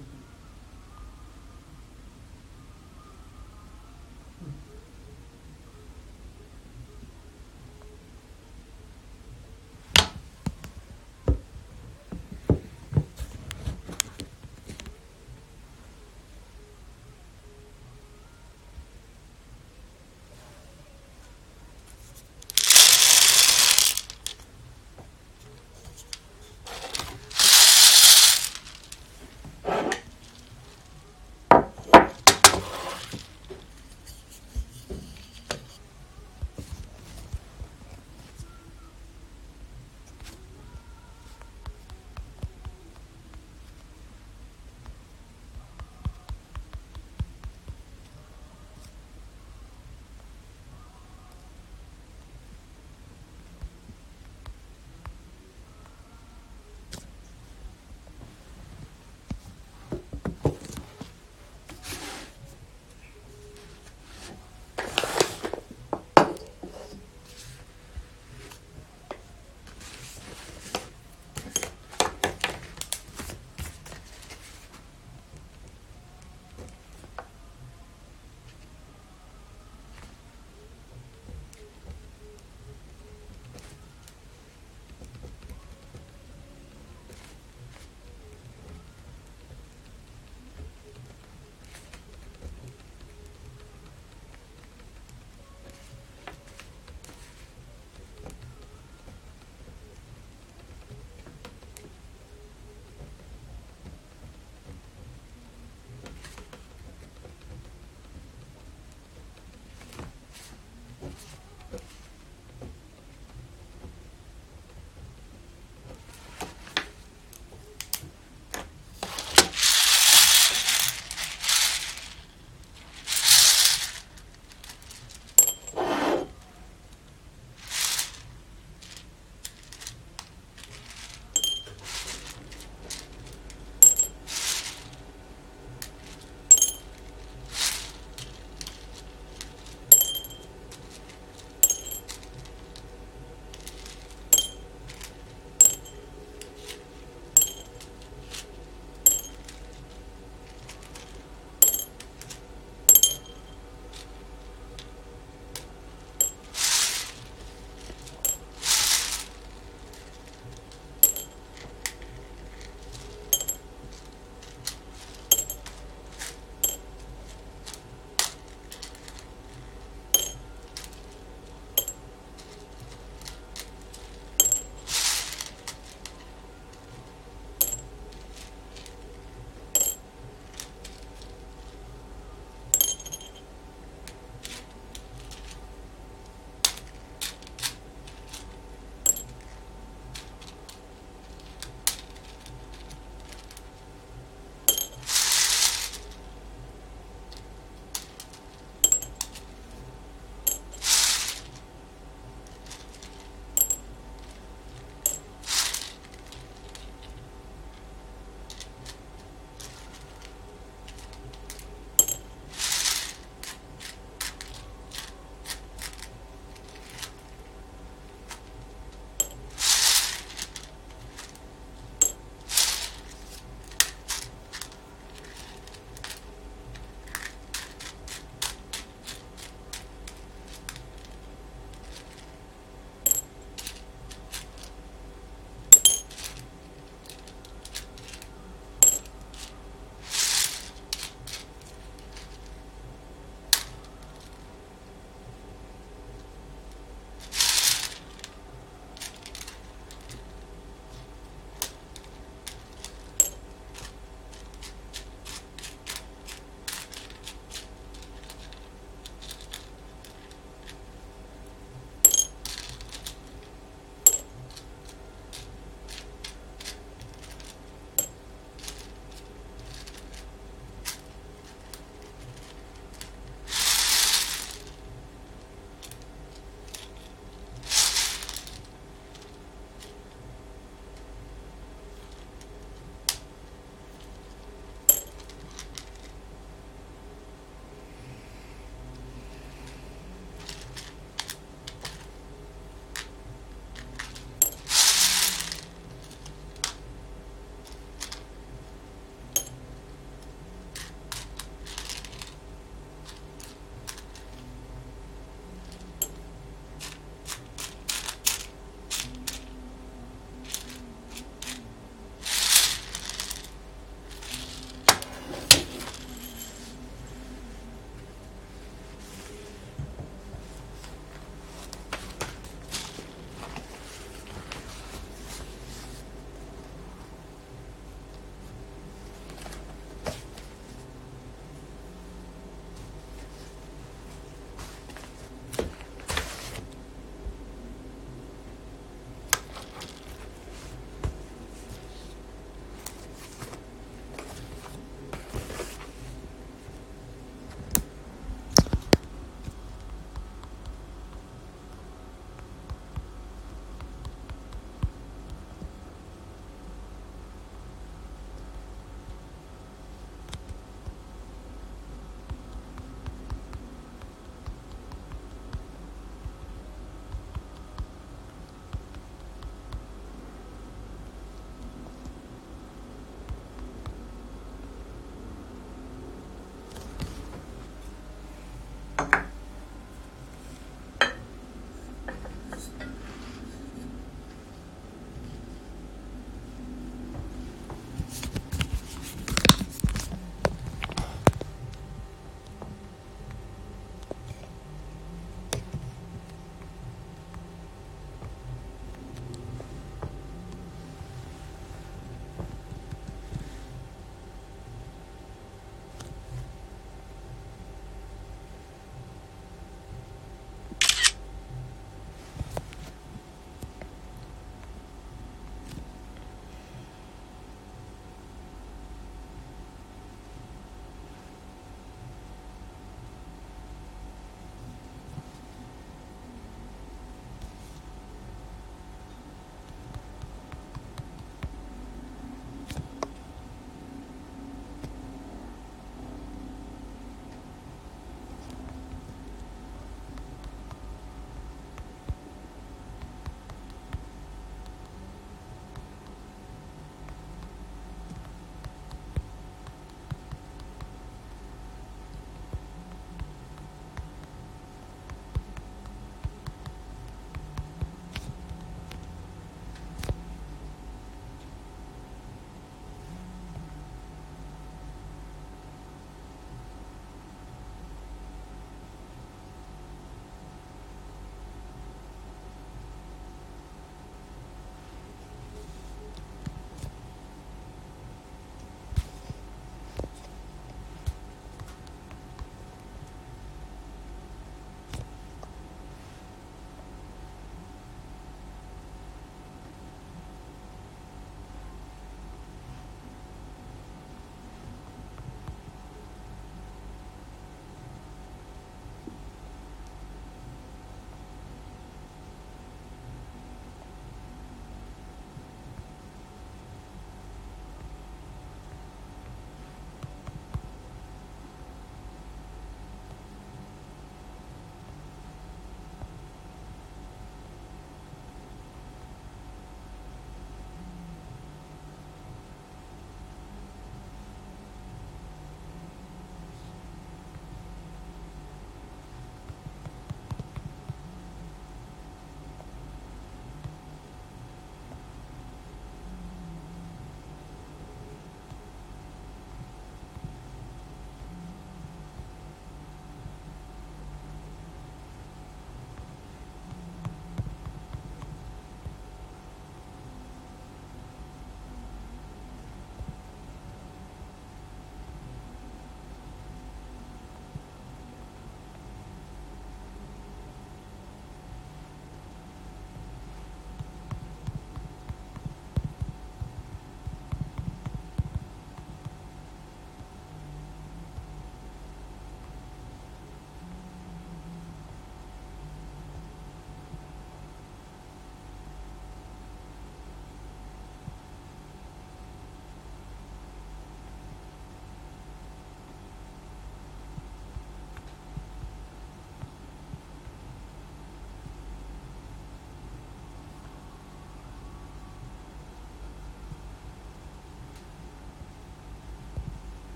Mm-hmm.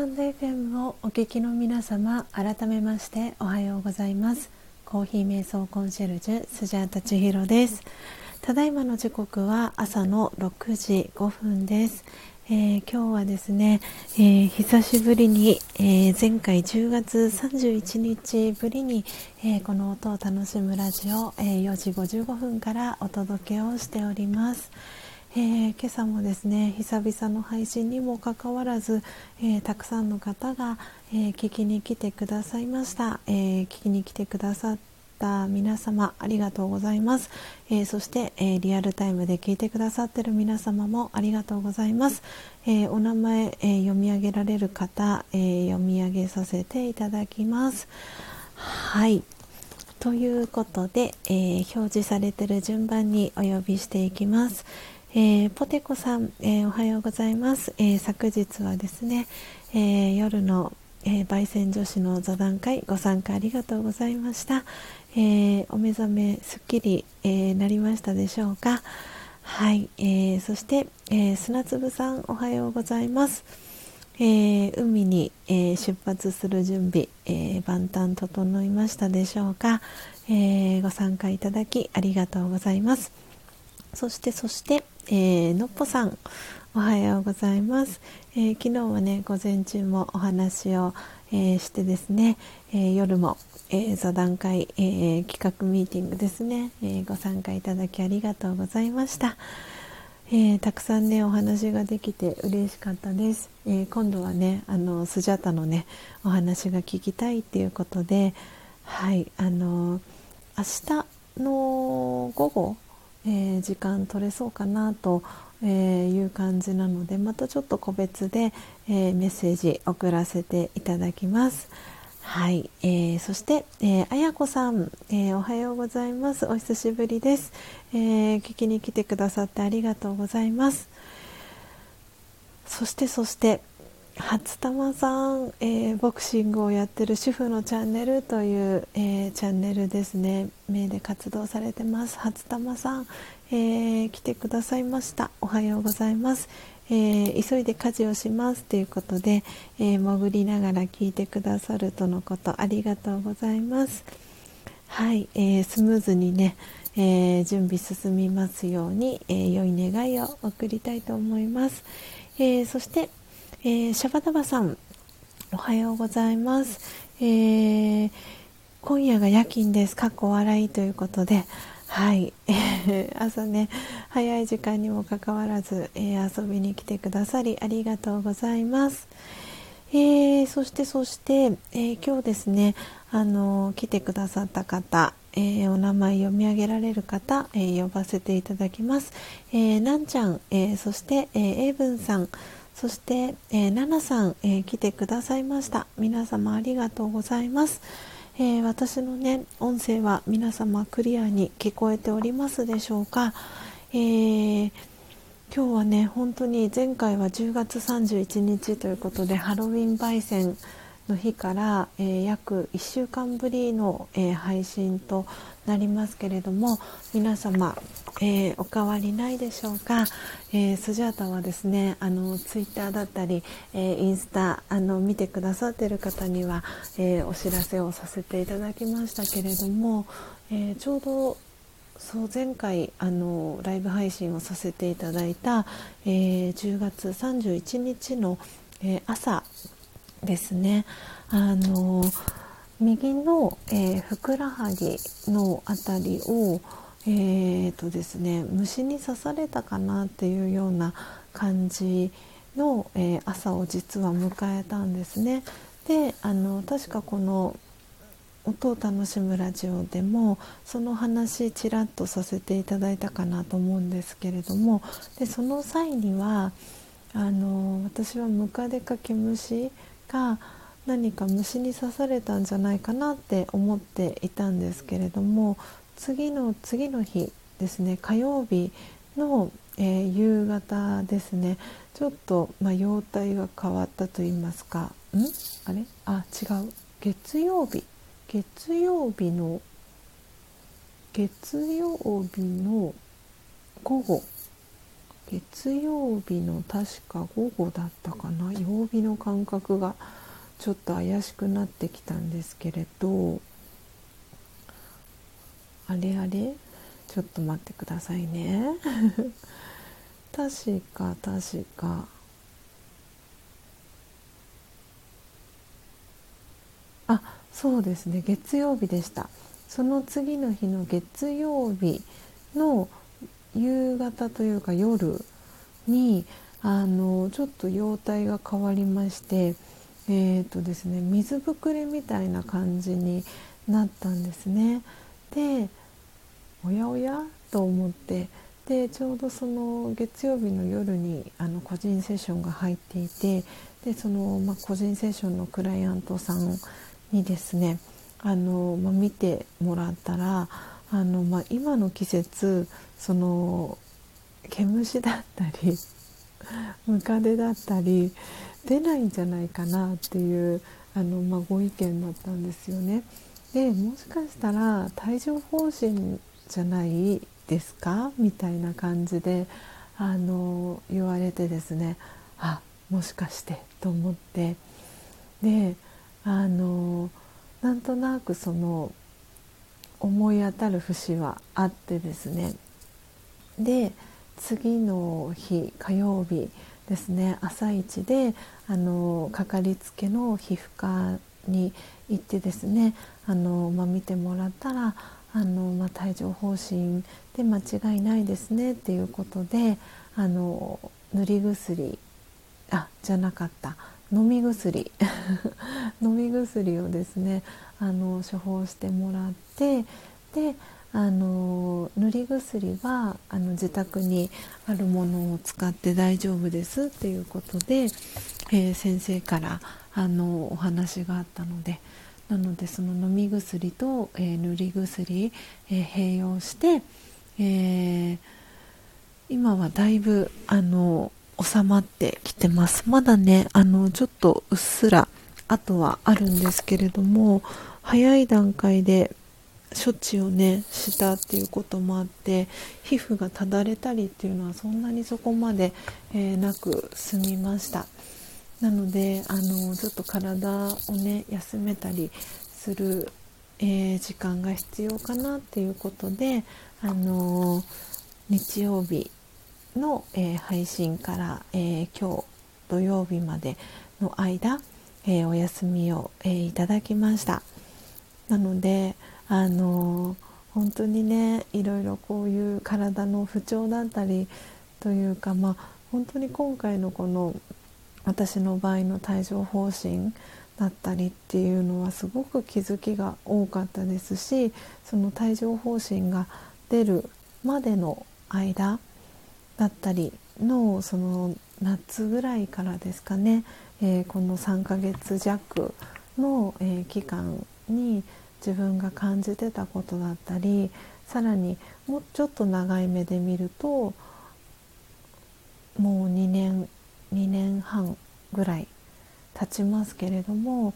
タンド FM をお聞きの皆様改めましておはようございます。コーヒー瞑想コンシェルジュスジャータ千尋です。ただいまの時刻は朝の6時5分です、えー、今日はですね、えー、久しぶりに、えー、前回10月31日ぶりに、えこの音を楽しむラジオ、え4時55分からお届けをしております、えー、今朝もですね久々の配信にもかかわらず、えー、たくさんの方が、えー、聞きに来てくださいました、え聞きに来てくださった皆様ありがとうございます、えそして、えリアルタイムで聞いてくださってる皆様もありがとうございます、えお名前、え読み上げられる方、え読み上げさせていただきます。はい。ということで、え表示されている順番にお呼びしていきます。えー、ポテコさん、えー、おはようございます、えー、昨日はですね、え夜の、え焙煎女子の座談会ご参加ありがとうございました、えお目覚めすっきり、えなりましたでしょうか？はい、えそして、え砂粒さんおはようございます。えー、海に、えー、出発する準備、えー、万端整いましたでしょうか、えご参加いただきありがとうございます。そしてそしてえー、のっぽさんおはようございます、えー、昨日はね午前中もお話を、えー、してですね、え夜も、え座談会、え企画ミーティングですね、えご参加いただきありがとうございました、えたくさんねお話ができて嬉しかったです、え今度はねあのスジャタのねお話が聞きたいっていうことではいあの明日の午後えー、時間取れそうかなとえいう感じなのでまたちょっと個別で、えー、メッセージ送らせていただきます。はい、えー、そして、えー、あやこさん、えー、おはようございます。お久しぶりです、え聞きに来てくださってありがとうございます。そしてそして、初玉さん、えー、ボクシングをやってる主婦のチャンネルという、えー、チャンネルですね。名で活動されてます。初玉さん、えー、来てくださいました。おはようございます、え急いで家事をします。ということで、え潜りながら聞いてくださるとのこと。ありがとうございます。はい、えスムーズにねえ準備進みますように、え良い願いを送りたいと思います、えそしてえー、シャバダバさんおはようございます、えー、今夜が夜勤です。かっこ笑いということで。はい、朝ね早い時間にもかかわらず、え遊びに来てくださりありがとうございます、えそしてそして、え今日ですねあの来てくださった方えー、お名前読み上げられる方、えー、呼ばせていただきます。えー、なんちゃん、えそして、えー、エイブンさん、そして、えー、ナナさん、えー、来てくださいました。皆様ありがとうございます、えー、私のね音声は皆様クリアに聞こえておりますでしょうか、えー、今日はね本当に前回は10月31日ということでハロウィン焙煎の日から、えー、約1週間ぶりの、えー、配信となりますけれども皆様、えー、お変わりないでしょうか、えスジャータはですねあのツイッターだったり、えインスタあの見てくださっている方には、えお知らせをさせていただきましたけれども、えちょうどそう前回あのライブ配信をさせていただいた、え10月31日の、え朝ですねあの右の、えー、ふくらはぎの辺りを、えーとですね、虫に刺されたかなっていうような感じの、えー、朝を実は迎えたんですね。であの確かこの音を楽しむラジオでもその話ちらっとさせていただいたかなと思うんですけれどもでその際にはあの私はムカデカケムシが何か虫に刺されたんじゃないかなって思っていたんですけれども次の次の日ですね火曜日の、えー、夕方ですねちょっと、まあ、容体が変わったと言いますかん？あれ？あ違う。月曜日。月曜日の月曜日の午後。月曜日の確か午後だったかな？曜日の感覚がちょっと怪しくなってきたんですけれどあれあれ？ちょっと待ってくださいね。確か確か。あそうですね。月曜日でした。その次の日の月曜日の夕方というか夜にあのちょっと容体が変わりましてえーとですね水ぶくれみたいな感じになったんですね。でおやおやと思ってでちょうどその月曜日の夜にあの個人セッションが入っていてでその、まあ、個人セッションのクライアントさんにですねあの、まあ、見てもらったらあの、まあ、今の季節その毛虫だったり ムカデだったり出ないんじゃないかなっていうあの、まあ、ご意見だったんですよね。でもしかしたら帯状疱疹じゃないですか？みたいな感じであの言われてですね。あもしかしてと思って。であのなんとなくその思い当たる節はあってですね。で次の日火曜日ですね朝一であのかかりつけの皮膚科に行ってですねあの、まあ、見てもらったらあの、まあ、帯状疱疹で間違いないですねっていうことであの塗り薬あじゃなかった飲み薬 飲み薬をですねあの処方してもらってであの塗り薬はあの自宅にあるものを使って大丈夫ですっていうことで、えー、先生からあのお話があったのでなのでその飲み薬と、えー、塗り薬、えー、併用して、え今はだいぶあの収まってきてます。まだねあのちょっとうっすらあとはあるんですけれども早い段階で処置をねしたっていうこともあって皮膚がただれたりっていうのはそんなにそこまで、えー、なく済みました。なのであのちょっと体をね休めたりする、えー、時間が必要かなっていうことであの日曜日の、えー、配信から、え今日土曜日までの間、えお休みを、えいただきました。なのであの本当にねいろいろこういう体の不調だったりというかまあ本当に今回のこの私の場合の帯状疱疹だったりっていうのはすごく気づきが多かったですしその帯状疱疹が出るまでの間だったりのその夏ぐらいからですかね、えー、この3ヶ月弱の、えー、期間に自分が感じてたことだったりさらにもうちょっと長い目で見るともう2年2年半ぐらい経ちますけれども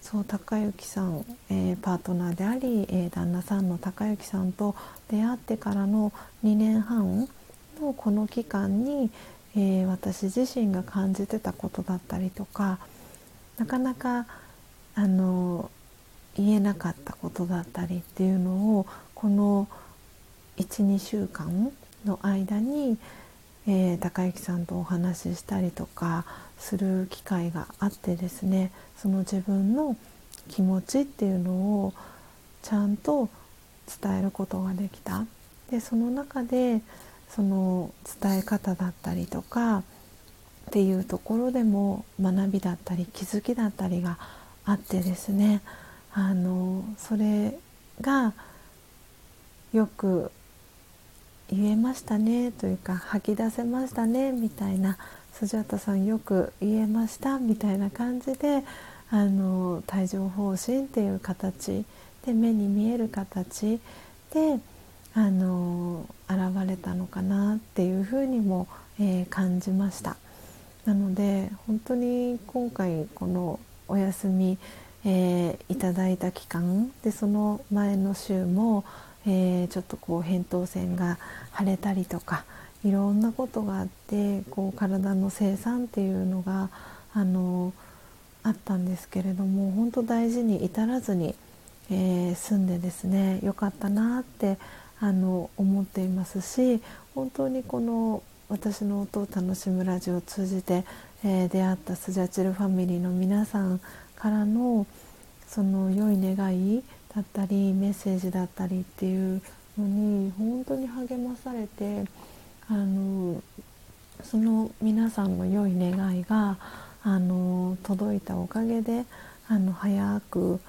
そう高之さん、えー、パートナーであり、えー、旦那さんの高之さんと出会ってからの2年半のこの期間に、えー、私自身が感じてたことだったりとかなかなかあの言えなかったことだったりっていうのをこの12週間の間に、えー、高之さんとお話ししたりとかする機会があってですねその自分の気持ちっていうのをちゃんと伝えることができた。でその中でその伝え方だったりとかっていうところでも学びだったり気づきだったりがあってですね。あのそれがよく言えましたねというか吐き出せましたねみたいなスジャタさんよく言えましたみたいな感じであの帯状疱疹っていう形で目に見える形であの現れたのかなっていうふうにも、えー、感じました。なので本当に今回このお休みえー、いただいた期間でその前の週も、えー、ちょっとこう扁桃腺が腫れたりとかいろんなことがあってこう体の生産っていうのがあのあったんですけれども本当大事に至らずに、えー、住んでですねよかったなってあの思っていますし本当にこの私の音を楽しむラジオを通じて、えー、出会ったスジャチルファミリーの皆さんからのその良い願いだったりメッセージだったりっていうのに本当に励まされてあのその皆さんの良い願いがあの届いたおかげであの早く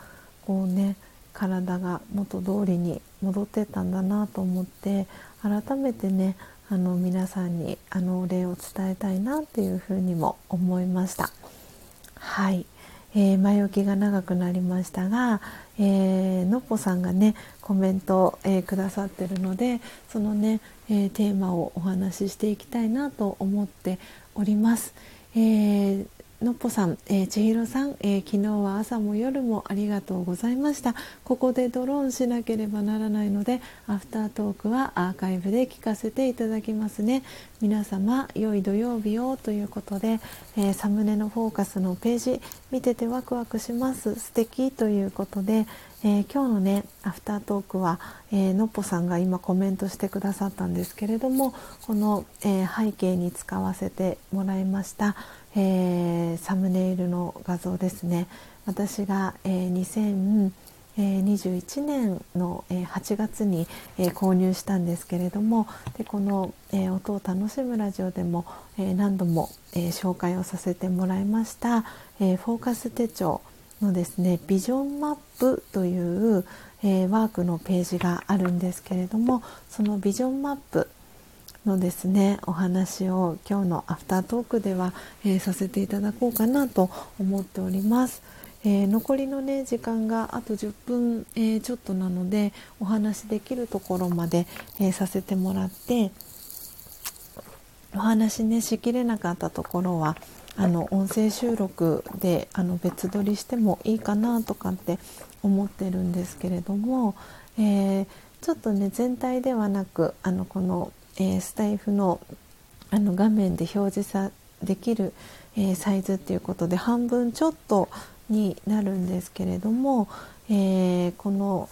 こうね体が元通りに戻ってったんだなと思って改めてねあの皆さんにあのお礼を伝えたいなっていうふうにも思いました。はい、えー、前置きが長くなりましたが、えー、のっぽさんがねコメント、えー、くださってるのでそのね、えー、テーマをお話ししていきたいなと思っております。えー、のっぽさん、えー、千尋さん、えー、昨日は朝も夜もありがとうございました。ここでドローンしなければならないのでアフタートークはアーカイブで聞かせていただきますね。皆様良い土曜日をということで、えー、サムネのフォーカスのページ見ててワクワクします。素敵ということで、えー、今日のねアフタートークは、えー、のっぽさんが今コメントしてくださったんですけれどもこの、えー、背景に使わせてもらいました、えサムネイルの画像ですね。私が、え2021年のえ8月にえ購入したんですけれどもでこのえ音を楽しむラジオでもえ何度もえ紹介をさせてもらいましたえフォーカス手帳のですねビジョンマップという、えー、ワークのページがあるんですけれどもそのビジョンマップのですねお話を今日のアフタートークでは、えー、させていただこうかなと思っております。えー、残りのね時間があと10分、えー、ちょっとなのでお話できるところまで、えさせてもらってお話ねしきれなかったところはあの音声収録であの別撮りしてもいいかなとかって思ってるんですけれども、えー、ちょっとね全体ではなくあのこの、えー、スタイフのあの画面で表示さできる、えー、サイズっていうことで半分ちょっとになるんですけれども、えこの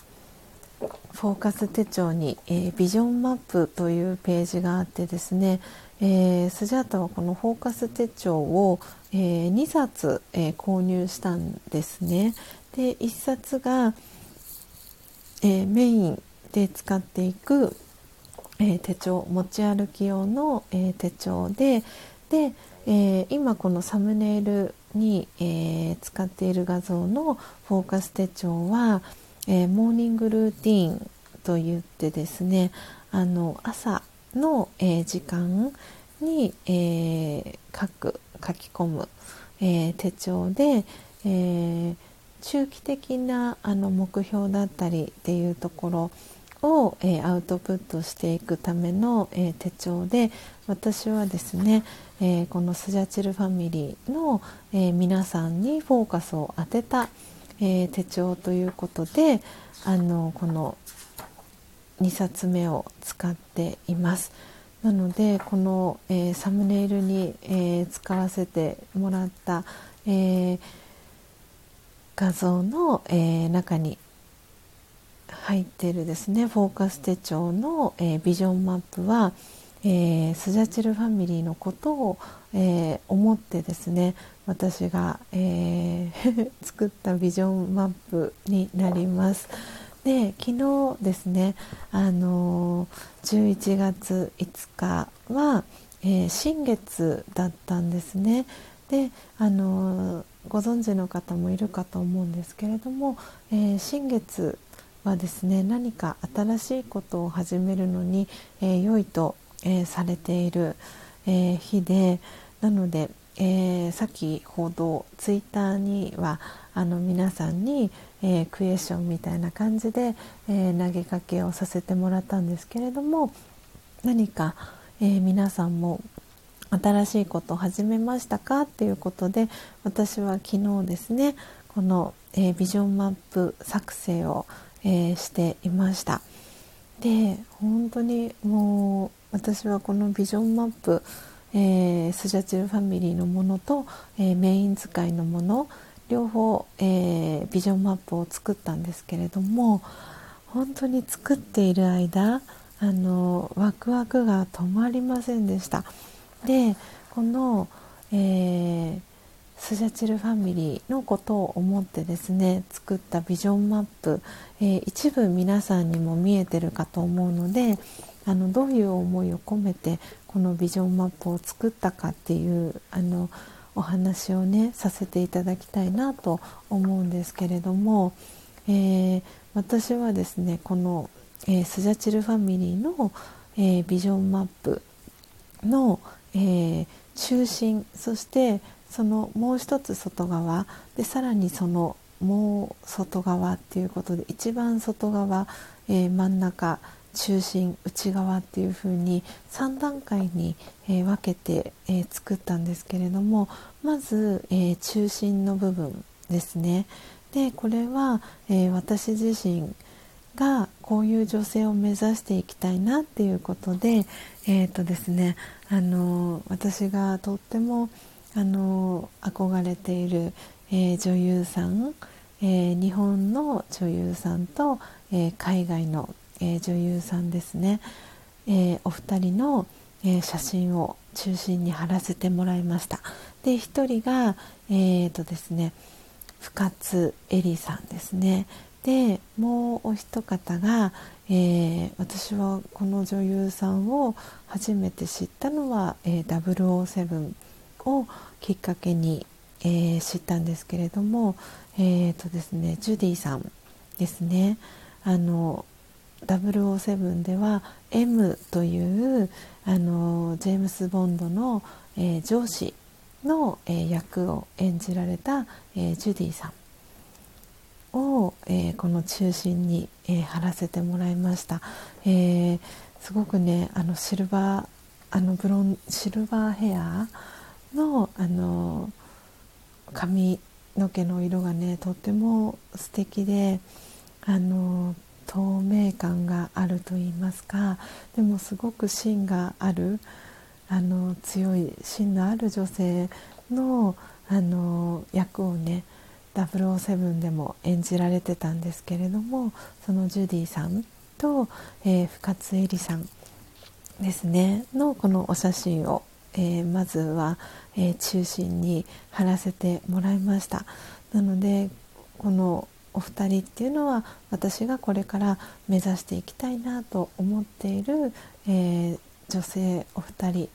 フォーカス手帳に、えビジョンマップというページがあってですね、えー、スジャータはこのフォーカス手帳を、えー、2冊、えー、購入したんですね。で1冊が、えメインで使っていく、え手帳持ち歩き用の、え手帳でで、え今このサムネイルに、え使っている画像のフォーカス手帳は、えモーニングルーティンと言ってですねあの朝の、え、時間に、えー、書く書き込む、え、手帳で、え中期的なあの目標だったりっていうところを、えアウトプットしていくための、え手帳で私はですね、えこのスジャチルファミリーの、え皆さんにフォーカスを当てた、え手帳ということであのこの2冊目を使っています。なのでこの、えー、サムネイルに、えー、使わせてもらった、えー、画像の、え中に入っているですねフォーカス手帳の、えビジョンマップは、えスジャチルファミリーのことを、え思ってですね私が、え 作ったビジョンマップになります。で昨日ですねあの11月5日は、えー、新月だったんですねであのご存知の方もいるかと思うんですけれども、えー、新月はですね何か新しいことを始めるのに、えー、良いと、えされている、え日でなので、え先ほどツイッターにはあの皆さんに、え、クエスチョンみたいな感じで、え、投げかけをさせてもらったんですけれども何か、え、皆さんも新しいことを始めましたかっていうことで私は昨日ですねこの、えビジョンマップ作成を、えーしていました。で本当にもう私はこのビジョンマップ、えー、スジャチルファミリーのものと、えー、メイン使いのもの両方、え、ビジョンマップを作ったんですけれども本当に作っている間あのワクワクが止まりませんでしたでこの、えー、スジャチルファミリーのことを思ってですね作ったビジョンマップ、えー、一部皆さんにも見えてるかと思うのであのどういう思いを込めてこのビジョンマップを作ったかっていうあのお話をねさせていただきたいなと思うんですけれども、えー、私はですねこの、えー、スジャチルファミリーの、えー、ビジョンマップの、え中心そしてそのもう一つ外側でさらにそのもう外側っていうことで一番外側、えー、真ん中中心内側っていう風に3段階に、えー、分けて、えー、作ったんですけれどもまず、え中心の部分ですね。でこれは、え私自身がこういう女性を目指していきたいなっていうことでえーとですねあの私がとってもあの憧れている、えー、女優さん、えー、日本の女優さんと、えー、海外の、え女優さんですね、えお二人の、え写真を中心に貼らせてもらいました。で一人がえーとですね深津絵里さんですね。でもうお一方が、えー、私はこの女優さんを初めて知ったのは、えー、007をきっかけに、えー、知ったんですけれども、えーとですね、ジュディさんですね。あの007では M というあのジェームス・ボンドの、えー、上司の、えー、役を演じられた、えー、ジュディさんを、えこの中心に、え貼らせてもらいました、えすごくねあのシルバーあのブロンシルバーヘアのあの髪の毛の色がねとっても素敵であの透明感があると言いますかでもすごく芯があるあの強い芯のある女性のあの役をね007でも演じられてたんですけれどもそのジュディさんと、えー、深津絵里さんですねのこのお写真をえー、まずは、えー、中心に貼らせてもらいました。なのでこのお二人っていうのは私がこれから目指していきたいなと思っている、えー、女性お二人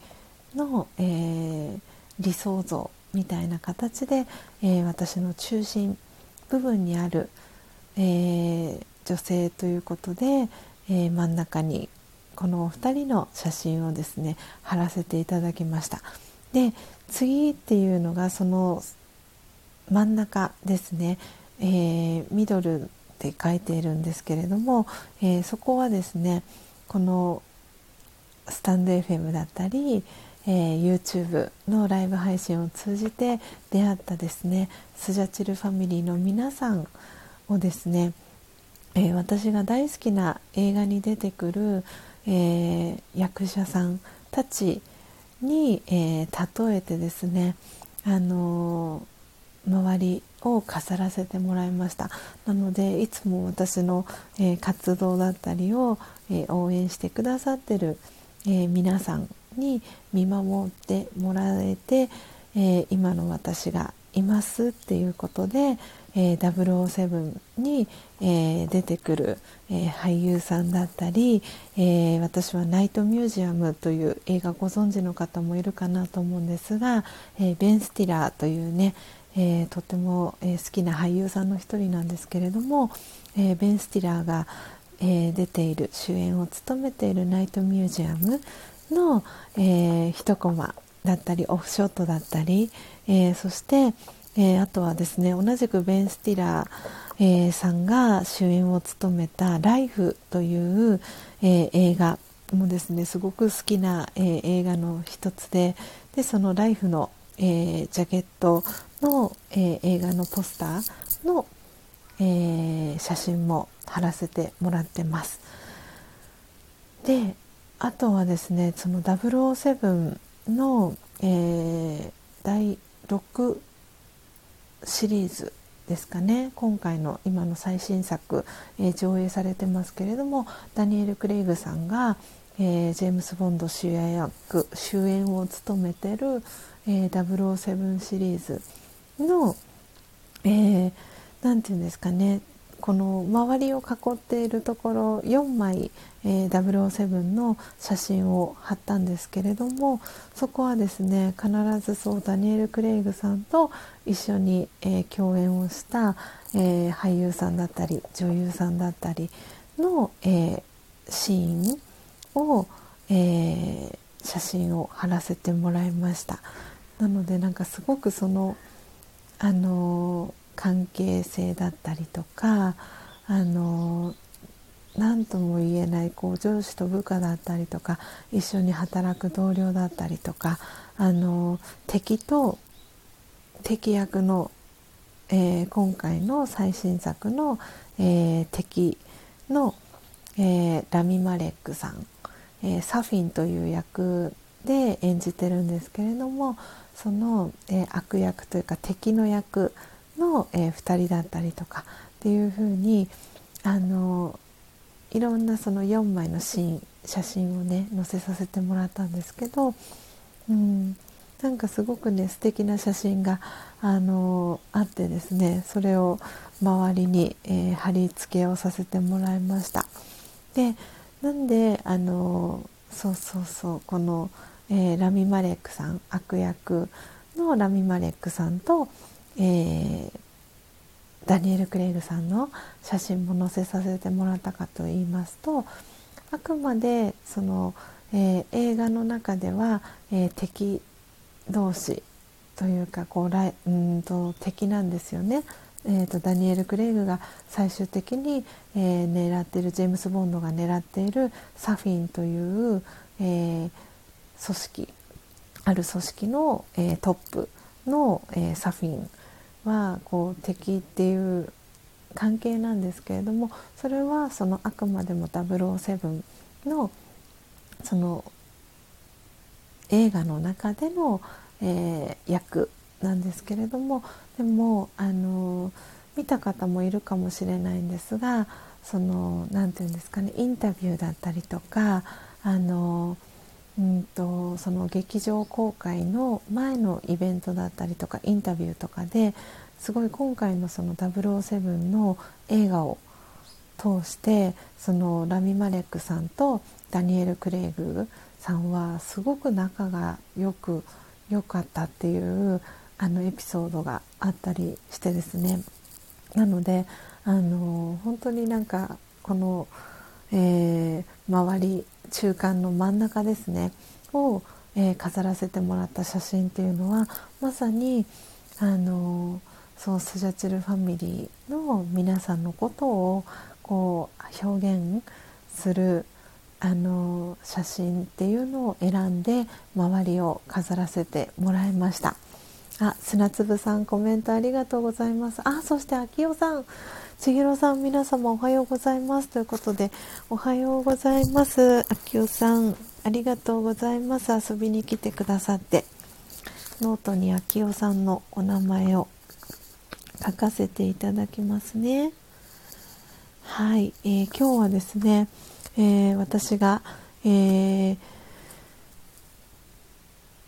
の、え理想像みたいな形で、え私の中心部分にある、え女性ということで、え真ん中にこのお二人の写真をですね貼らせていただきました。で次っていうのがその真ん中ですね、えー、ミドルって書いているんですけれども、えー、そこはですねこのスタンド FM だったり、えー、YouTube のライブ配信を通じて出会ったですねスジャチルファミリーの皆さんをですね、えー、私が大好きな映画に出てくるえ、役者さんたちに、えー、例えてですね、あのー、周りを飾らせてもらいました。なのでいつも私の、えー、活動だったりを、え応援してくださってる、え皆さんに見守ってもらえて、え今の私がいますっていうことで、えー、007に、えー、出てくる、えー、俳優さんだったり、え私は「ナイトミュージアム」という映画ご存知の方もいるかなと思うんですが、えベン・スティラーというね、えとても、え好きな俳優さんの一人なんですけれども、えベン・スティラーが、え出ている主演を務めている「ナイトミュージアムの」えー、一コマだったりオフショットだったり、えー、そして、えー、あとはですね同じくベン・スティラー、えー、さんが主演を務めた「ライフという、え映画もですねすごく好きな、え映画の一つででその「ライフの、えジャケットの、え映画のポスターの、え写真も貼らせてもらってます。であとはですねその007の、えー、第6シリーズですかね。今回の今の最新作、えー、上映されてますけれどもダニエル・クレイグさんが、えー、ジェームス・ボンド主演役主演を務めてる、えー、007シリーズの、えー、て言うんですかね。この周りを囲っているところ4枚、えー、007の写真を貼ったんですけれどもそこはですね必ずそうダニエル・クレイグさんと一緒に、えー、共演をした、えー、俳優さんだったり女優さんだったりの、えシーンを、え写真を貼らせてもらいました。なのでなんかすごくそのあの関係性だったりとかあの何とも言えないこう上司と部下だったりとか一緒に働く同僚だったりとかあの敵と敵役の、えー、今回の最新作の、えー、敵の、えー、ラミ・マレックさん、えサフィンという役で演じてるんですけれどもその、え悪役というか敵の役の、えー、2人だったりとかっていう風にあのいろんなその4枚のシーン写真をね載せさせてもらったんですけど、うん、なんかすごくね素敵な写真があのあってですねそれを周りに、えー、貼り付けをさせてもらいました。でなんであのそうそうそうこの、えー、ラミ・マレックさん悪役のラミ・マレックさんとえー、ダニエル・クレイグさんの写真も載せさせてもらったかと言いますとあくまでその、えー、映画の中では、えー、敵同士というかこうライうんと敵なんですよね。えーと、ダニエル・クレイグが最終的に、えー、狙っているジェームス・ボンドが狙っているサフィンという、えー、組織ある組織の、えー、トップの、えサフィンはこう敵っていう関係なんですけれどもそれはそのあくまでも007のその映画の中での、えー、役なんですけれどもでもあの見た方もいるかもしれないんですがその何て言うんですかねインタビューだったりとかあのうんとその劇場公開の前のイベントだったりとかインタビューとかですごい今回のその007の映画を通してそのラミ・マレックさんとダニエル・クレイグさんはすごく仲がよく良かったっていうあのエピソードがあったりしてですね。なのであの本当になんかこの、えー、周り中間の真ん中ですね。を、えー、飾らせてもらった写真っていうのはまさにあのそうスジャチルファミリーの皆さんのことをこう表現するあの写真っていうのを選んで周りを飾らせてもらいました。あ砂粒さんコメントありがとうございます。あそして秋代さん。千尋さん皆様おはようございますということでおはようございます。秋代さんありがとうございます。遊びに来てくださって。ノートに秋代さんのお名前を書かせていただきますね。はい、えー、今日はですね、えー、私が、えー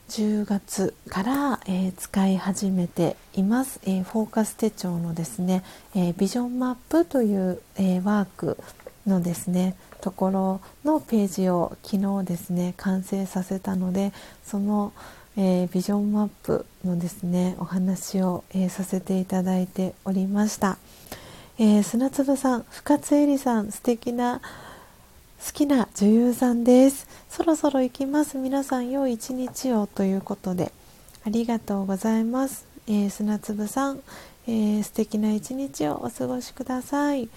10月から、えー、使い始めています、えー、フォーカス手帳のですね、えー、ビジョンマップという、えワークのですねところのページを昨日ですね完成させたのでその、えビジョンマップのですねお話を、えさせていただいておりました、え砂粒さん深津絵里さん素敵な好きな女優さんです。そろそろ行きます。皆さん良い一日をということで。ありがとうございます、えー、砂粒さん、えー、素敵な一日をお過ごしください、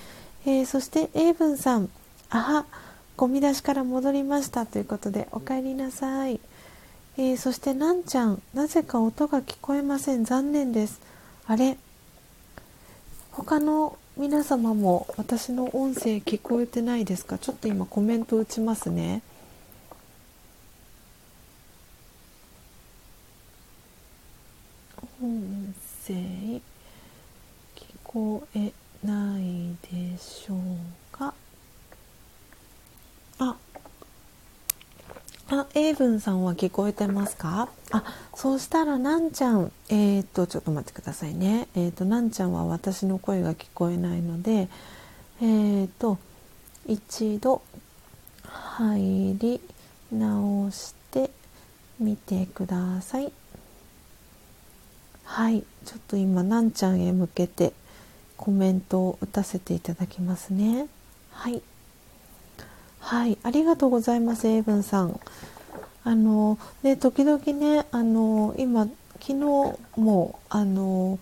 えー、そしてエイブンさん。あはゴミ出しから戻りましたということでお帰りなさい、えー、そしてなんちゃん。なぜか音が聞こえません。残念です。あれ？他の皆様も私の音声聞こえてないですか？ちょっと今コメント打ちますね。音声聞こえないでしょうか？ああ、エイブンさんは聞こえてますか？あ、そうしたらなんちゃん、えー、っと、ちょっと待ってくださいね。えー、っと、なんちゃんは私の声が聞こえないので、えー、っと、一度入り直してみてください。はい、ちょっと今、なんちゃんへ向けてコメントを打たせていただきますね。はい。はい、ありがとうございます、エイブンさん。あのね時々ねあの今昨日もあの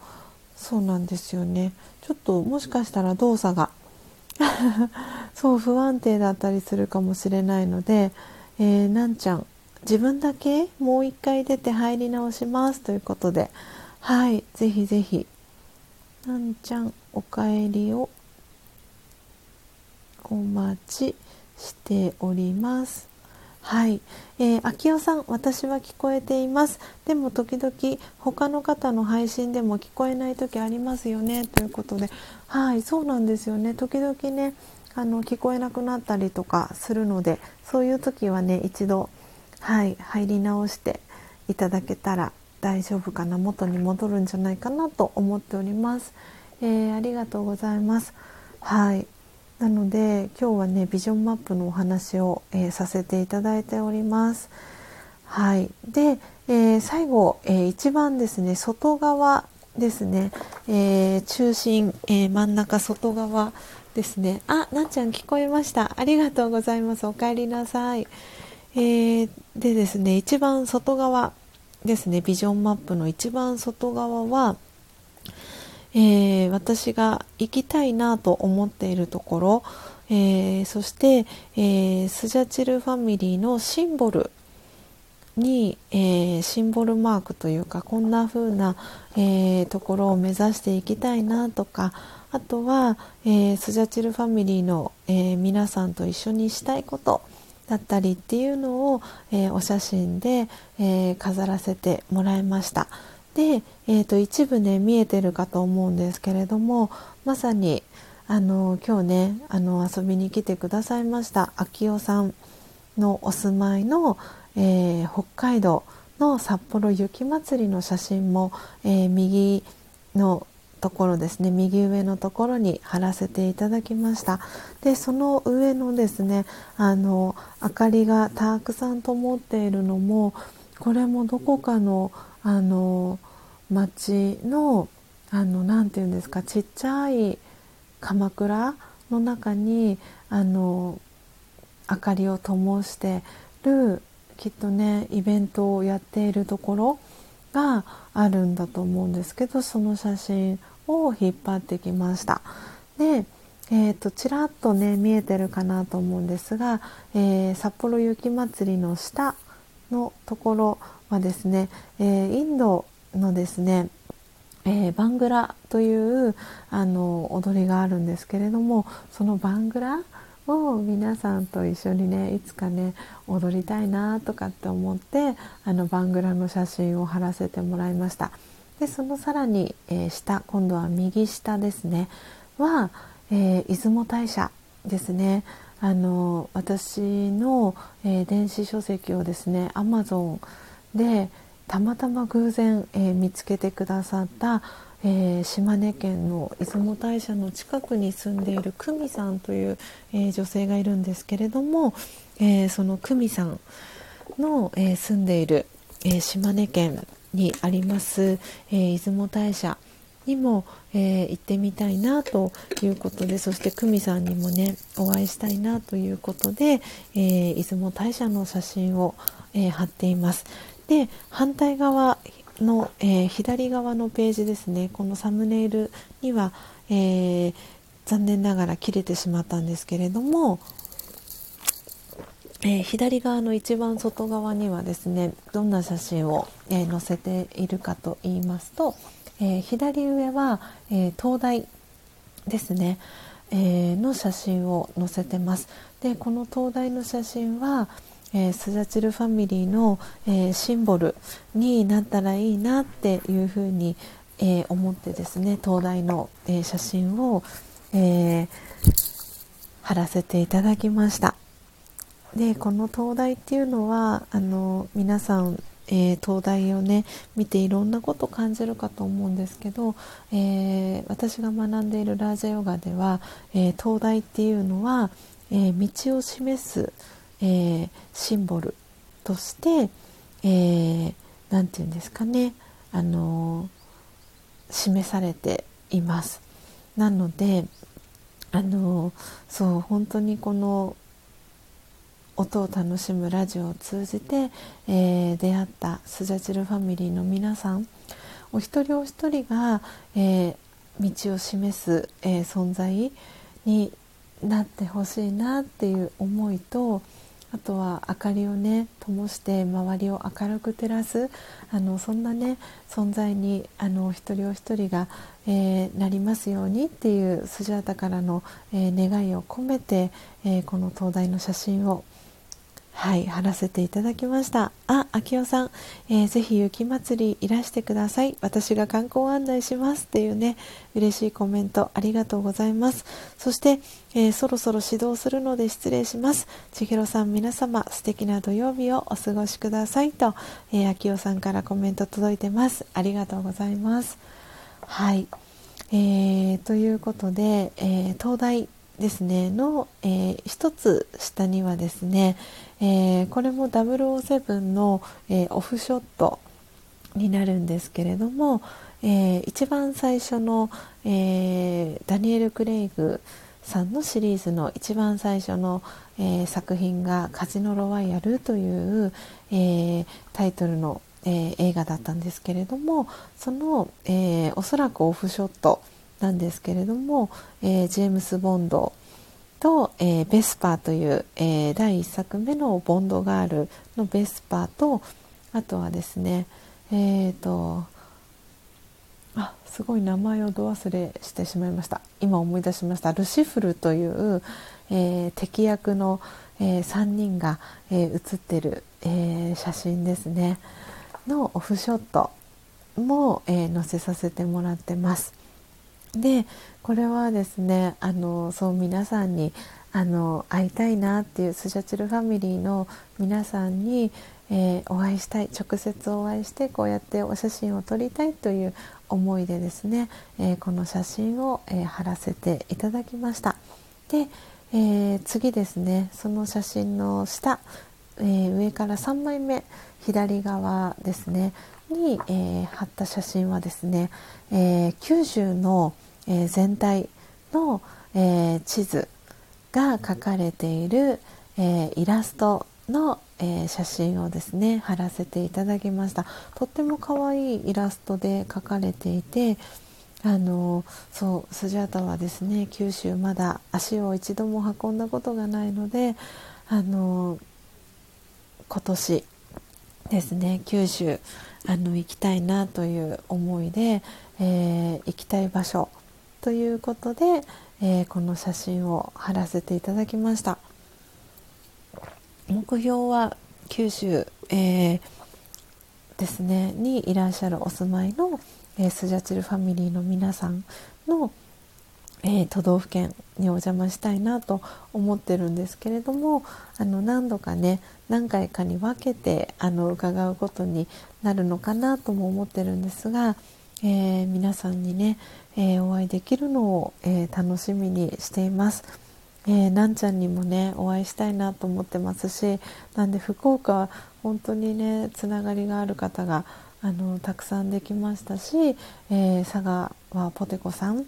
そうなんですよね。ちょっともしかしたら動作が そう不安定だったりするかもしれないので、えー、なんちゃん自分だけもう一回出て入り直しますということで。はいぜひぜひ。なんちゃんお帰りをお待ち。しております。はい、えー、秋代さん私は聞こえています。でも時々他の方の配信でも聞こえない時ありますよね。ということで。はい。そうなんですよね。時々ねあの聞こえなくなったりとかするのでそういう時はね一度はい入り直していただけたら大丈夫かな。元に戻るんじゃないかなと思っております、えー、ありがとうございます。はい。なので今日はねビジョンマップのお話を、えー、させていただいております。はい、で、えー、最後、えー、一番ですね外側ですね、え中心、え真ん中外側ですね。あなっちゃん聞こえました。ありがとうございます。お帰りなさい、えーでですね一番外側ですね。ビジョンマップの一番外側はえー、私が行きたいなと思っているところ、えー、そして、えー、スジャチルファミリーのシンボルに、えシンボルマークというかこんな風な、えところを目指していきたいなとかあとは、えスジャチルファミリーの、え皆さんと一緒にしたいことだったりっていうのを、えお写真で、え飾らせてもらいました。で、えー、と一部ね見えてるかと思うんですけれどもまさにあの今日ねあの遊びに来てくださいました秋代さんのお住まいの、えー、北海道の札幌雪まつりの写真も、えー、右のところですね右上のところに貼らせていただきました。でその上のですねあの明かりがたくさん灯っているのもこれもどこかのあの町のあのなんていうんですかちっちゃい鎌倉の中にあの明かりを灯してるきっとねイベントをやっているところがあるんだと思うんですけどその写真を引っ張ってきました。でえーと、ちらっとね見えてるかなと思うんですが、えー、札幌雪まつりの下のところはですね、えー、インドのですね、えー、バングラというあの踊りがあるんですけれどもそのバングラを皆さんと一緒にねいつかね踊りたいなとかって思ってあのバングラの写真を貼らせてもらいました。でそのさらに、えー、下今度は右下ですねは、えー、出雲大社ですね。あの私の、えー、電子書籍をですね Amazon でたまたま偶然、えー、見つけてくださった、えー、島根県の出雲大社の近くに住んでいる久美さんという、え女性がいるんですけれども、えその久美さんの、え住んでいる、え島根県にあります、え出雲大社にも、えー、行ってみたいなということでそして久美さんにもねお会いしたいなということで、えー、出雲大社の写真を、えー、貼っています。で反対側の、え左側のページですね。このサムネイルには、え残念ながら切れてしまったんですけれどもえー、左側の一番外側にはですねどんな写真を、え、載せているかと言いますと、え、左上は、え東大ですね、え、の写真を載せてます。でこの灯台の写真は、えー、スジャチルファミリーの、えー、シンボルになったらいいなっていうふうに、えー、思ってですね灯台の、え写真を、え貼らせていただきました。でこの灯台っていうのはあの皆さんえー、灯台をね見ていろんなこと感じるかと思うんですけど、え、私が学んでいるラージャヨガでは、えー、灯台っていうのは、え道を示す、えシンボルとして何、えー、て言うんですかね、あの示されています。なのであのそう本当にこの音を楽しむラジオを通じて、えー、出会ったスジャチルファミリーの皆さんお一人お一人が、えー、道を示す、えー、存在になってほしいなっていう思いとあとは明かりをね灯して周りを明るく照らすあのそんなね存在にあの一人お一人が、えー、なりますようにっていうスジャータからの、えー、願いを込めて、えー、この灯台の写真をはい貼らせていただきました。あ、あきおさん、えー、ぜひ雪まつりいらしてください。私が観光案内しますっていうね嬉しいコメントありがとうございます。そして、えー、そろそろ指導するので失礼します。千尋さん皆様素敵な土曜日をお過ごしくださいと、えー、あきおさんからコメント届いてます。ありがとうございます。はい。えー、ということで、えー、東大ですねの、えー、一つ下にはですね、えー、これも007の、えー、オフショットになるんですけれども、えー、一番最初の、えダニエル・クレイグさんのシリーズの一番最初の、え作品が「カジノ・ロワイヤル」という、えタイトルの、え映画だったんですけれどもその、えおそらくオフショットなんですけれども、えジェームス・ボンドと、えー、ベスパーという、えー、第1作目のボンドガールのベスパーとあとはですねえっ、ー、とあすごい名前をど忘れしてしまいました。今思い出しました。ルシフルという、え敵役の、え3人が、え写ってる、え写真ですね。のオフショットも、え載せさせてもらってます。でこれはですねあのそう皆さんにあの会いたいなっていうスジャチルファミリーの皆さんに、えー、お会いしたい直接お会いしてこうやってお写真を撮りたいという思いでですね、えー、この写真を、えー、貼らせていただきました。で、え次ですねその写真の下、え上から3枚目左側ですねに、え貼った写真はですね、え九州のえー、全体の、えー、地図が描かれている、えー、イラストの、え写真をですね貼らせていただきました。とっても可愛いイラストで描かれていてあのそうスジャータはですね九州まだ足を一度も運んだことがないのであの今年ですね九州あの行きたいなという思いで、えー、行きたい場所ということで、えー、この写真を貼らせていただきました。目標は九州、えー、ですねにいらっしゃるお住まいの、えー、スジャチルファミリーの皆さんの、えー、都道府県にお邪魔したいなと思ってるんですけれどもあの何度かね何回かに分けてあの伺うことになるのかなとも思ってるんですが、えー、皆さんにね、えー、お会いできるのを、え、楽しみにしています。え、なんちゃんにもねお会いしたいなと思ってますしなんで福岡は本当にねつながりがある方があのたくさんできましたし、え佐賀はポテコさん、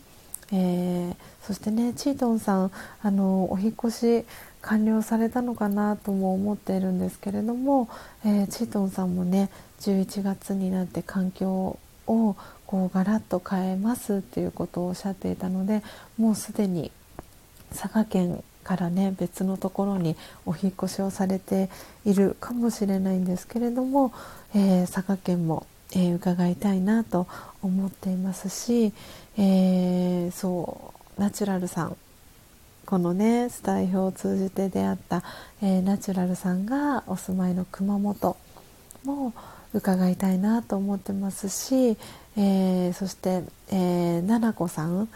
えそしてねチートンさんあのお引越し完了されたのかなとも思っているんですけれども、えチートンさんもね11月になって環境をこうガラッと変えますっていうことをおっしゃっていたのでもうすでに佐賀県からね別のところにお引越しをされているかもしれないんですけれども、えー、佐賀県も、えー、伺いたいなと思っていますし、えー、そうナチュラルさん。このねスタイフを通じて出会った、えー、ナチュラルさんがお住まいの熊本も伺いたいなと思ってますし、えー、そして、えー、な子さん、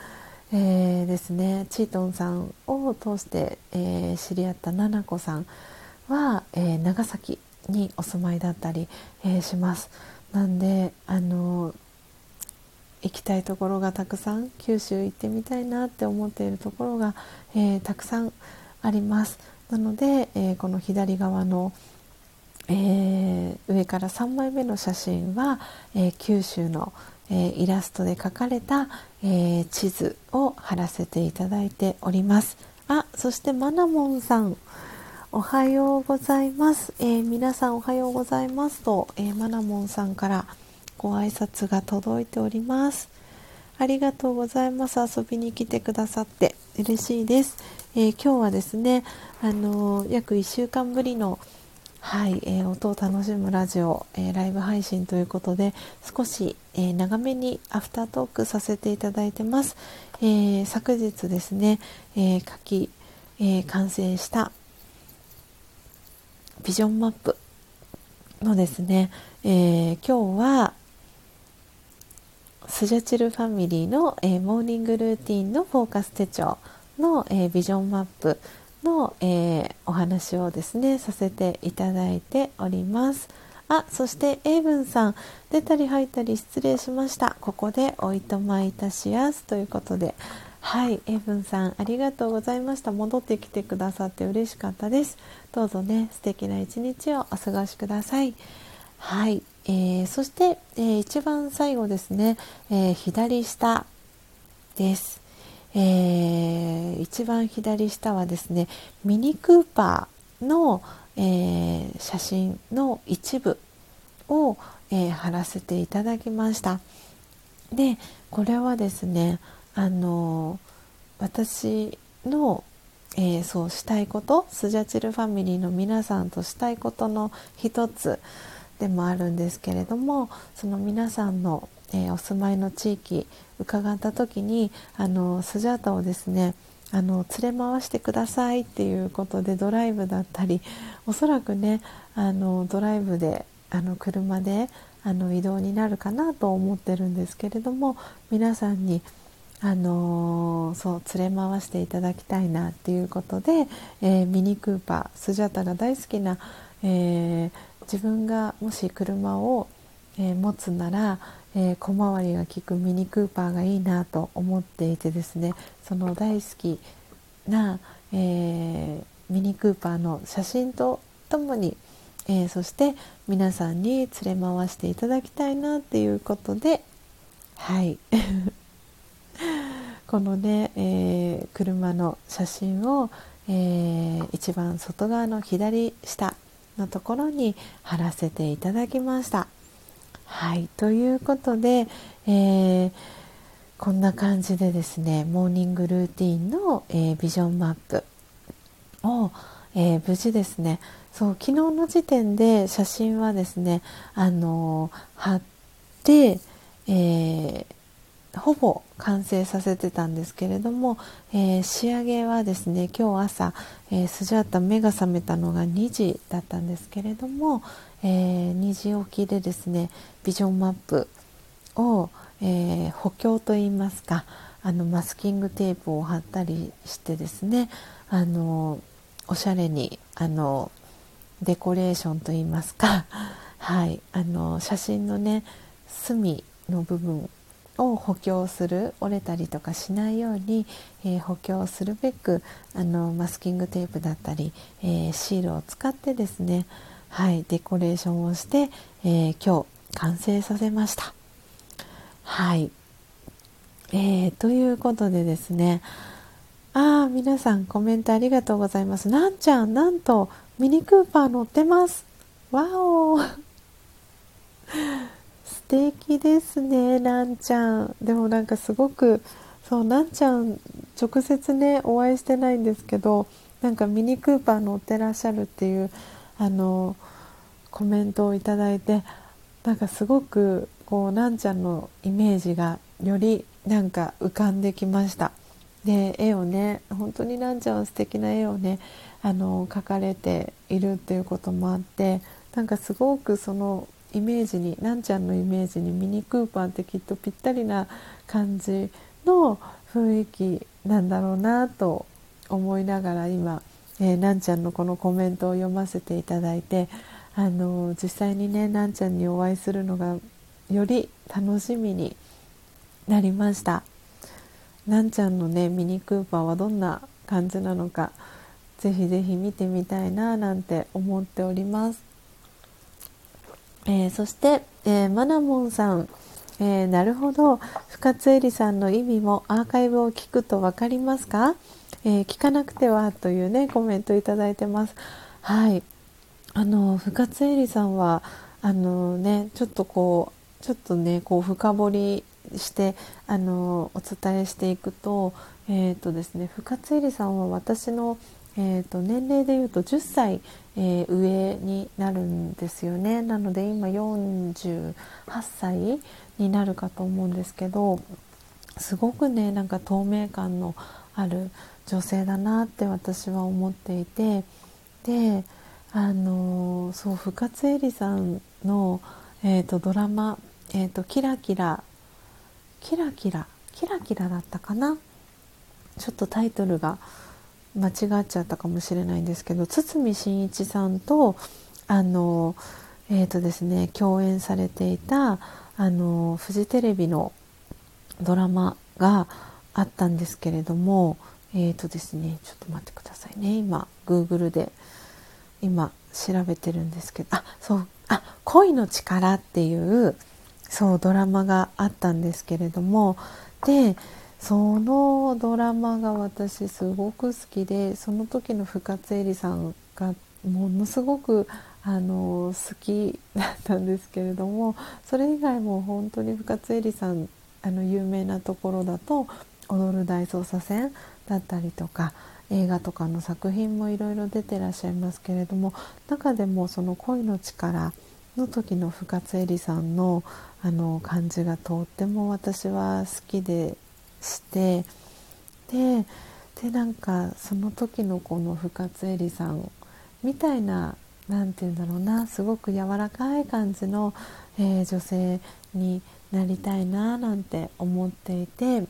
えー、ですね。チートンさんを通して、えー、知り合ったなな子さんは、えー、長崎にお住まいだったり、えー、します。なんであの行きたいところがたくさん九州行ってみたいなって思っているところが、えー、たくさんあります。なので、えー、この左側の、えー、上から3枚目の写真は、え九州の、えイラストで描かれた、え地図を貼らせていただいております。あそしてマナモンさんおはようございます、え皆さんおはようございますと、えマナモンさんからご挨拶が届いております。ありがとうございます。遊びに来てくださって嬉しいです、えー、今日はですねあのー、約1週間ぶりのはい、えー、音を楽しむラジオ、えライブ配信ということで少し、え長めにアフタートークさせていただいてます、え昨日ですね、え書き、え完成したビジョンマップのですね、え今日はスジャチルファミリーの、えー、モーニングルーティンのフォーカス手帳の、えー、ビジョンマップの、えー、お話をですねさせていただいております。あそしてエイブンさん出たり入ったり失礼しました。ここでおいとまいたしやすということで。はいエイブンさんありがとうございました。戻ってきてくださって嬉しかったです。どうぞね素敵な一日をお過ごしください。はい。えー、そして、えー、一番最後ですね、えー、左下です、え一番左下はですねミニクーパーの、え写真の一部を、え貼らせていただきました。でこれはですねあの私のえー、そうしたいことスジャチルファミリーの皆さんとしたいことの一つ。でもあるんですけれどもその皆さんの、えー、お住まいの地域伺った時にあのスジャータをですねあの連れ回してくださいっていうことでドライブだったりおそらくねあのドライブであの車であの移動になるかなと思ってるんですけれども皆さんにあのー、そう連れ回していただきたいなっていうことで、えー、ミニクーパースジャタが大好きな、えー、自分がもし車を、えー、持つなら、えー、小回りが利くミニクーパーがいいなと思っていてですねその大好きな、えー、ミニクーパーの写真とともに、えそして皆さんに連れ回していただきたいなっていうことではい。このね、え車の写真を、え一番外側の左下のところに貼らせていただきました。はいということで、えー、こんな感じでですねモーニングルーティンの、えー、ビジョンマップを、えー、無事ですねそう昨日の時点で写真はですねあの貼って、えほぼ完成させてたんですけれども、えー、仕上げはですね今日朝、えー、スジャータ目が覚めたのが2時だったんですけれども、えー、2時起きでですねビジョンマップを、え補強といいますかあのマスキングテープを貼ったりしてですねあのおしゃれにあのデコレーションといいますか、はい、あの写真のね隅の部分を補強する折れたりとかしないように、えー、補強するべくあのマスキングテープだったり、えー、シールを使ってですね、はい、デコレーションをして、えー、今日完成させました。はい、えー、ということでですねああ皆さんコメントありがとうございます。なんちゃんなんとミニクーパー乗ってます。わお敵ですねなんちゃん。でもなんかすごくそうなんちゃん直接ねお会いしてないんですけどなんかミニクーパー乗ってらっしゃるっていうあのコメントをいただいてなんかすごくこうなんちゃんのイメージがよりなんか浮かんできました。で絵をね本当になんちゃんは素敵な絵をねあの描かれているっていうこともあってなんかすごくそのイメージになんちゃんのイメージにミニクーパーってきっとぴったりな感じの雰囲気なんだろうなと思いながら今、えー、なんちゃんのこのコメントを読ませていただいてあの実際にねなんちゃんにお会いするのがより楽しみになりました。なんちゃんのねミニクーパーはどんな感じなのかぜひぜひ見てみたいななんて思っております、えー、そして、えー、マナモンさん。えー、なるほど。深津絵里さんの意味もアーカイブを聞くと分かりますか、え、聞かなくてはというねコメントいただいてます。はい。あの深津絵里さんはあのねちょっとこうちょっとねこう深掘りしてあのお伝えしていくと,、えーとですね、深津絵里さんは私の、えーと、年齢でいうと10歳、えー、上になるんですよね。なので今48歳になるかと思うんですけどすごくねなんか透明感のある女性だなって私は思っていてであのそう深津絵里さんの、えーと、ドラマ、えーと「キラキラキラキラキラキラだったかな？ちょっとタイトルが間違っちゃったかもしれないんですけど堤真一さんとあのえーとですね共演されていたあのフジテレビのドラマがあったんですけれどもえーとですねちょっと待ってくださいね。今 Google で今調べてるんですけどあそうあ恋の力っていうそうドラマがあったんですけれどもでそのドラマが私すごく好きでその時の深津絵里さんがものすごくあの好きだったんですけれどもそれ以外も本当に深津絵里さんあの有名なところだと「踊る大捜査線」だったりとか映画とかの作品もいろいろ出てらっしゃいますけれども中でもその「恋の力」の時の深津絵里さんのあの感じがとっても私は好きでしてででなんかその時のこの深津絵里さんみたいな何て言うんだろうなすごく柔らかい感じの、えー、女性になりたいななんて思っていて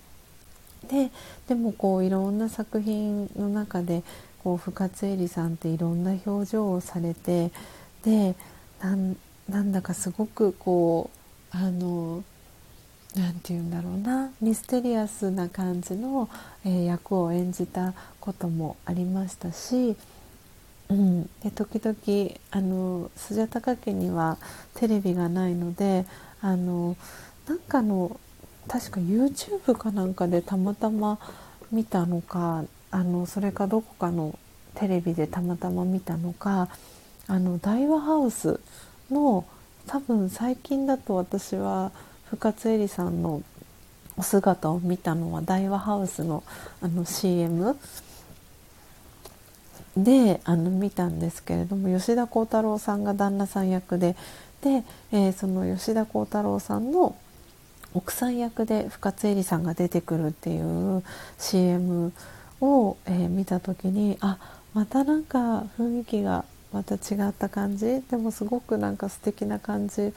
ででもこういろんな作品の中でこう深津絵里さんっていろんな表情をされてでなんだかすごくこうあの何て言うんだろうなミステリアスな感じの、えー、役を演じたこともありましたしうん、で時々あのスジャタカ家にはテレビがないのであのなんかの確か YouTube かなんかでたまたま見たのかあのそれかどこかのテレビでたまたま見たのかあの大和ハウスの多分最近だと私は深津絵里さんのお姿を見たのは大和ハウスのあの CM であの見たんですけれども吉田鋼太郎さんが旦那さん役でで、えー、その吉田鋼太郎さんの奥さん役で深津絵里さんが出てくるっていう CM を、えー、見た時にあまたなんか雰囲気がまた違った感じ？でもすごくなんか素敵な感じ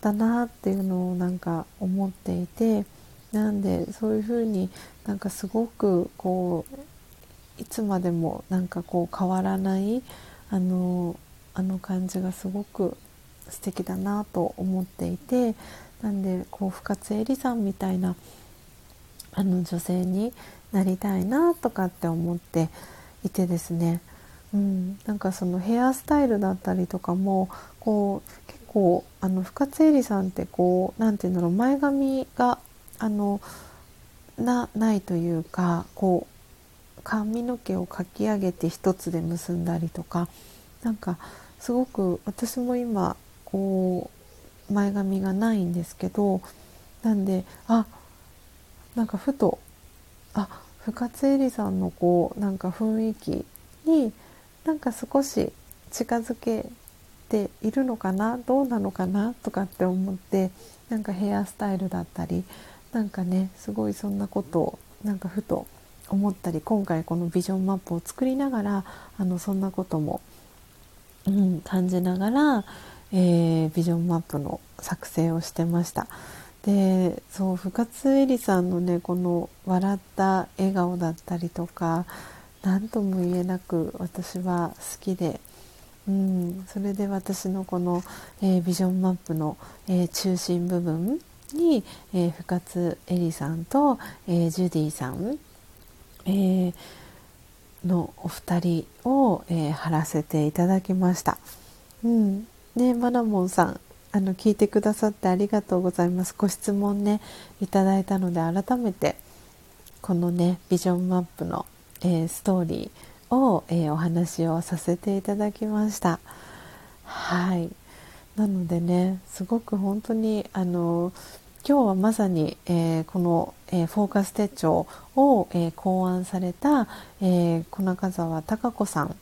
だなっていうのをなんか思っていてなんでそういうふうになんかすごくこういつまでもなんかこう変わらないあのあの感じがすごく素敵だなと思っていてなんでこう深津絵里さんみたいなあの女性になりたいなとかって思っていてですね、うん、なんかそのヘアスタイルだったりとかもこう結構あの深津絵里さんってこう何て言うんだろう前髪があのなないというかこう髪の毛をかき上げて一つで結んだりとかなんかすごく私も今こう前髪がないんですけどなんであなんかふとあ深津絵里さんのこうなんか雰囲気になんか少し近づけているのかなどうなのかなとかって思ってなんかヘアスタイルだったりなんかねすごいそんなことをなんかふと思ったり今回このビジョンマップを作りながらあのそんなことも、うん、感じながら、えー、ビジョンマップの作成をしてました。でそう深津絵里さんのねこの笑った笑顔だったりとか何とも言えなく私は好きで、うん、それで私のこの、えー、ビジョンマップの、えー、中心部分に、えー、深津絵里さんと、えジュディさん、えのお二人を、え貼らせていただきました。うん。ね、マナモンさんあの聞いてくださってありがとうございます。ご質問ねいただいたので改めてこのねビジョンマップの、え、ストーリーを、えー、お話をさせていただきましたはいなのでねすごく本当にあの今日はまさに、えー、この、えー、フォーカス手帳を、えー、考案された、え小中澤孝子さん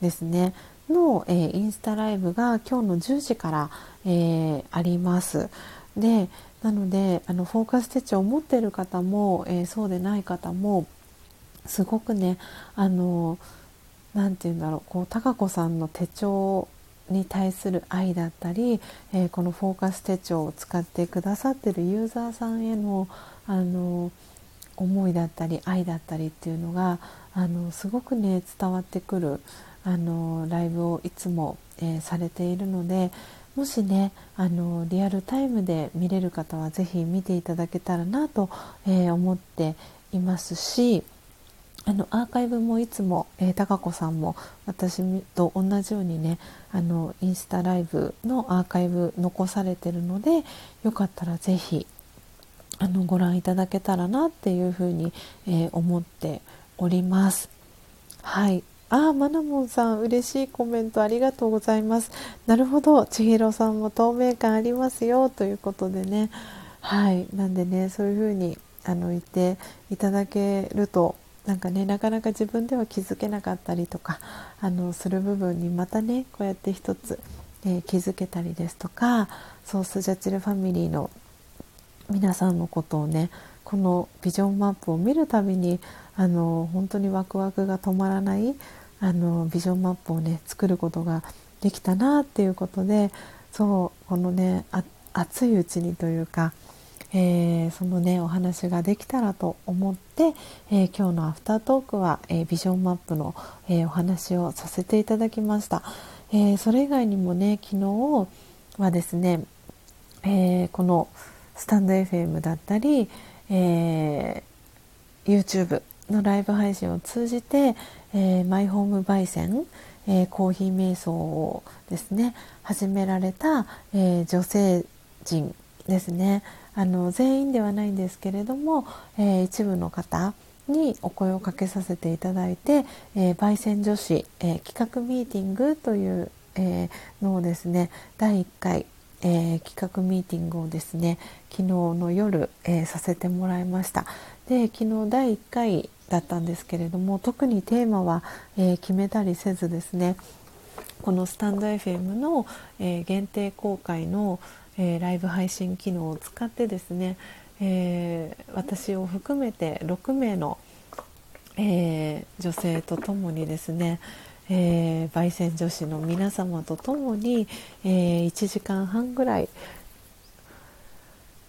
ですねの、えインスタライブが今日の10時から、えー、あります。でなのであのフォーカス手帳を持ってる方も、えー、そうでない方もすごくねあの何て言うんだろうこう貴子さんの手帳に対する愛だったり、えー、このフォーカス手帳を使ってくださってるユーザーさんへのあの思いだったり愛だったりっていうのがあのすごくね伝わってくるあのライブをいつも、えー、されているのでもしねあのリアルタイムで見れる方は是非見ていただけたらなと、えー、思っていますしあのアーカイブもいつも、えー、高子さんも私と同じようにねあのインスタライブのアーカイブ残されてるのでよかったら是非あのご覧いただけたらなっていうふうに、えー、思っております。はいああ、マナモンさん、嬉しいコメントありがとうございます。なるほど、千尋さんも透明感ありますよということでね。はい、なんでね、そういうふうにあの言っていただけると、なんかね、なかなか自分では気づけなかったりとか、あのする部分にまたね、こうやって一つ、えー、気づけたりですとか、ソースジャチルファミリーの皆さんのことをね、このビジョンマップを見るたびにあの本当にワクワクが止まらないあのビジョンマップをね作ることができたなっていうことでそうこのね熱いうちにというか、えー、そのねお話ができたらと思って、えー、今日のアフタートークは、えー、ビジョンマップの、えお話をさせていただきました、えそれ以外にもね昨日はですね、えこのスタンド FM だったり、え YouTube のライブ配信を通じて、え、マイホーム焙煎、えー、コーヒー瞑想をですね始められた、えー、女性陣ですね。あの全員ではないんですけれども、え一部の方にお声をかけさせていただいて、え焙煎女子、え企画ミーティングという、えのをですね第1回え、企画ミーティングをですね昨日の夜、え、させてもらいました。で昨日第1回だったんですけれども特にテーマは、え、決めたりせずですねこのスタンド FM の、え限定公開の、えライブ配信機能を使ってですね、え私を含めて6名の、え女性とともにですねえ、焙煎女子の皆様と共に、えー、1時間半ぐらい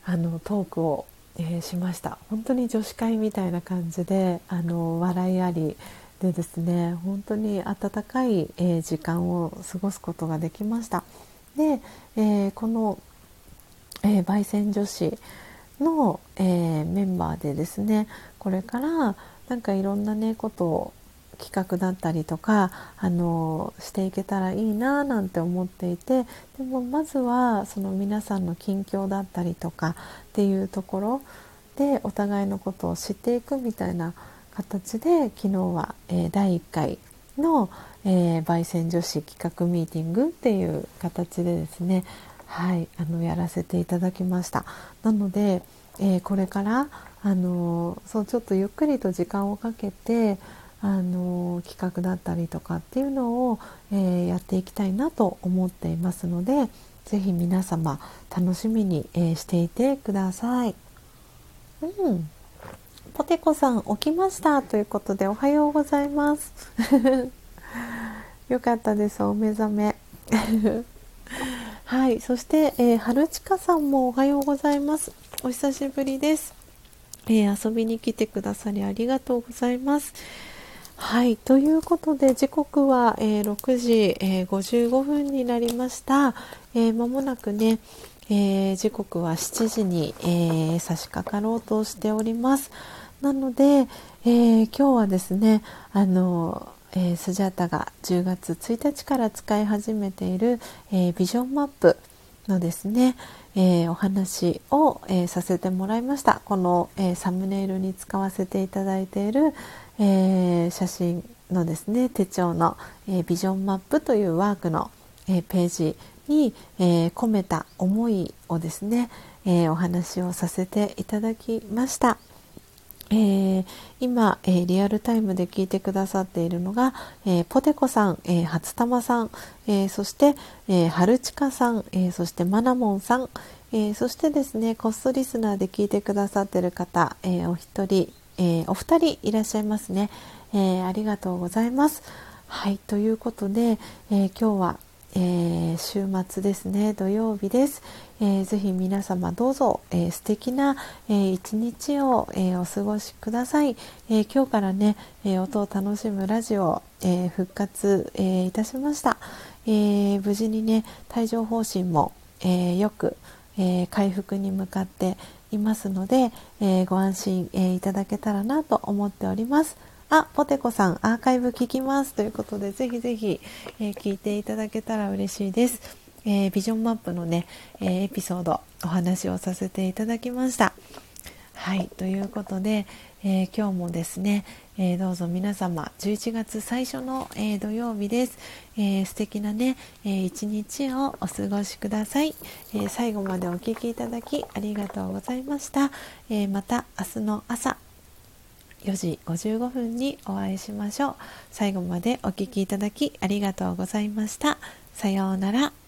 あのトークを、え、しました。本当に女子会みたいな感じであの笑いありでですね本当に温かい、え時間を過ごすことができました。で、えこの、え焙煎女子の、えメンバーでですねこれからなんかいろんなねことを企画だったりとかあのしていけたらいいななんて思っていてでもまずはその皆さんの近況だったりとかっていうところでお互いのことを知っていくみたいな形で昨日は、えー、第1回の、えー、焙煎女子企画ミーティングっていう形でですねはいあのやらせていただきました。なので、えー、これからあのそうちょっとゆっくりと時間をかけてあの企画だったりとかっていうのを、えー、やっていきたいなと思っていますので是非皆様楽しみに、えー、していてください。うん。ポテコさん起きましたということでおはようございます。よかったです。お目覚め。はいそして、えー、春近さんもおはようございます。お久しぶりです、えー、遊びに来てくださりありがとうございます。はいということで時刻は、えー、6時、えー、55分になりました、えー、間もなくね、えー、時刻は7時に、えー、差し掛かろうとしております。なので、えー、今日はですねあの、えスジャータが10月1日から使い始めている、えビジョンマップのですね、えお話を、えさせてもらいましたこの、えサムネイルに使わせていただいている、え写真のですね手帳の、えビジョンマップというワークの、えページに、え、込めた思いをですね、え、お話をさせていただきました。えー、今、えー、リアルタイムで聞いてくださっているのが、えー、ポテコさん、えー、初玉さん、えそして、えー、春近さん、えそしてマナモンさん、えそしてですねコストリスナーで聞いてくださっている方、えお一人、えお二人いらっしゃいますね、えありがとうございます。はいということで、え今日はえー、週末ですね土曜日です、えー、ぜひ皆様どうぞ、えー、素敵な、えー、一日を、えー、お過ごしください、えー、今日からね、えー、音を楽しむラジオ、えー、復活、えー、いたしました、えー、無事にね帯状疱疹も、えー、よく、えー、回復に向かっていますので、えー、ご安心、えー、いただけたらなと思っております。あ、ポテコさん、アーカイブ聞きますということで、ぜひぜひ、えー、聞いていただけたら嬉しいです。えー、ビジョンマップのね、えー、エピソード、お話をさせていただきました。はい、ということで、え今日もですね、えどうぞ皆様、11月最初の、え土曜日です。え素敵なね、え一日をお過ごしください、え最後までお聴きいただきありがとうございました。えまた明日の朝、4時55分にお会いしましょう。最後までお聴きいただきありがとうございました。さようなら。